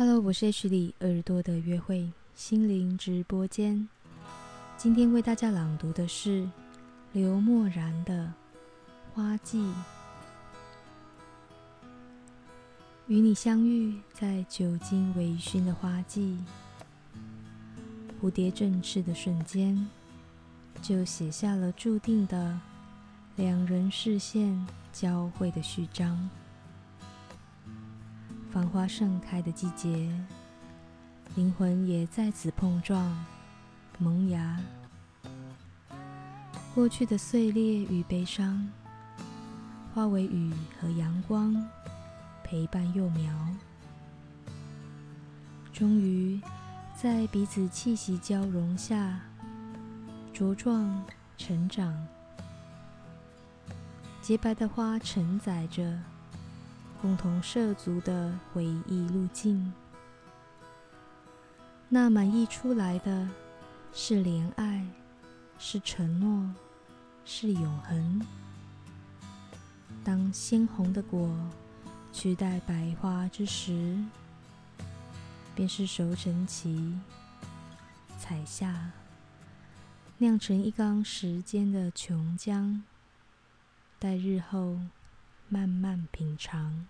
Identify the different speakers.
Speaker 1: Hello，我是 H 里耳朵的约会心灵直播间。今天为大家朗读的是刘默然的《花季》。与你相遇在酒精微醺的花季，蝴蝶振翅的瞬间，就写下了注定的两人视线交汇的序章。繁花盛开的季节，灵魂也在此碰撞、萌芽。过去的碎裂与悲伤，化为雨和阳光，陪伴幼苗。终于，在彼此气息交融下，茁壮成长。洁白的花承载着。共同涉足的回忆路径，那满溢出来的是怜爱，是承诺，是永恒。当鲜红的果取代白花之时，便是熟成期，采下，酿成一缸时间的琼浆，待日后。慢慢品尝。